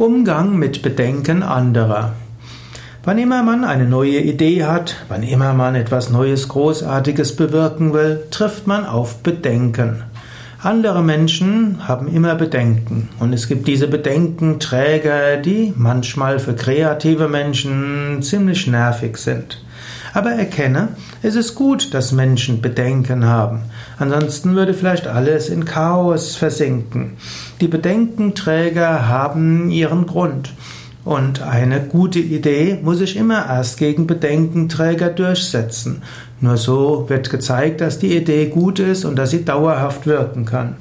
Umgang mit Bedenken anderer. Wann immer man eine neue Idee hat, wann immer man etwas Neues, Großartiges bewirken will, trifft man auf Bedenken. Andere Menschen haben immer Bedenken und es gibt diese Bedenkenträger, die manchmal für kreative Menschen ziemlich nervig sind. Aber erkenne, es ist gut, dass Menschen Bedenken haben. Ansonsten würde vielleicht alles in Chaos versinken. Die Bedenkenträger haben ihren Grund. Und eine gute Idee muss sich immer erst gegen Bedenkenträger durchsetzen. Nur so wird gezeigt, dass die Idee gut ist und dass sie dauerhaft wirken kann.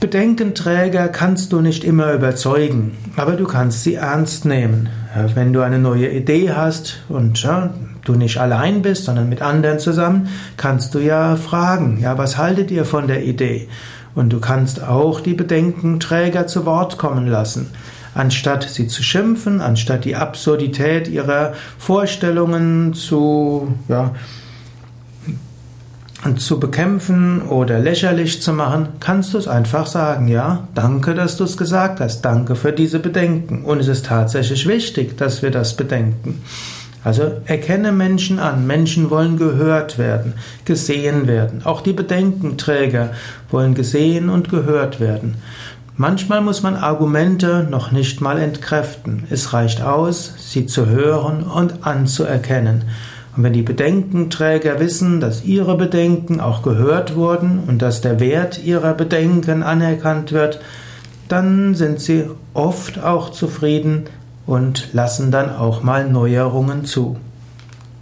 Bedenkenträger kannst du nicht immer überzeugen, aber du kannst sie ernst nehmen. Wenn du eine neue Idee hast und ja, du nicht allein bist, sondern mit anderen zusammen, kannst du ja fragen, ja, was haltet ihr von der Idee? Und du kannst auch die Bedenkenträger zu Wort kommen lassen. Anstatt sie zu schimpfen, anstatt die Absurdität ihrer Vorstellungen zu, ja, zu bekämpfen oder lächerlich zu machen, kannst du es einfach sagen, ja, danke, dass du es gesagt hast, danke für diese Bedenken. Und es ist tatsächlich wichtig, dass wir das bedenken. Also erkenne Menschen an. Menschen wollen gehört werden, gesehen werden. Auch die Bedenkenträger wollen gesehen und gehört werden. Manchmal muss man Argumente noch nicht mal entkräften. Es reicht aus, sie zu hören und anzuerkennen. Und wenn die Bedenkenträger wissen, dass ihre Bedenken auch gehört wurden und dass der Wert ihrer Bedenken anerkannt wird, dann sind sie oft auch zufrieden und lassen dann auch mal Neuerungen zu.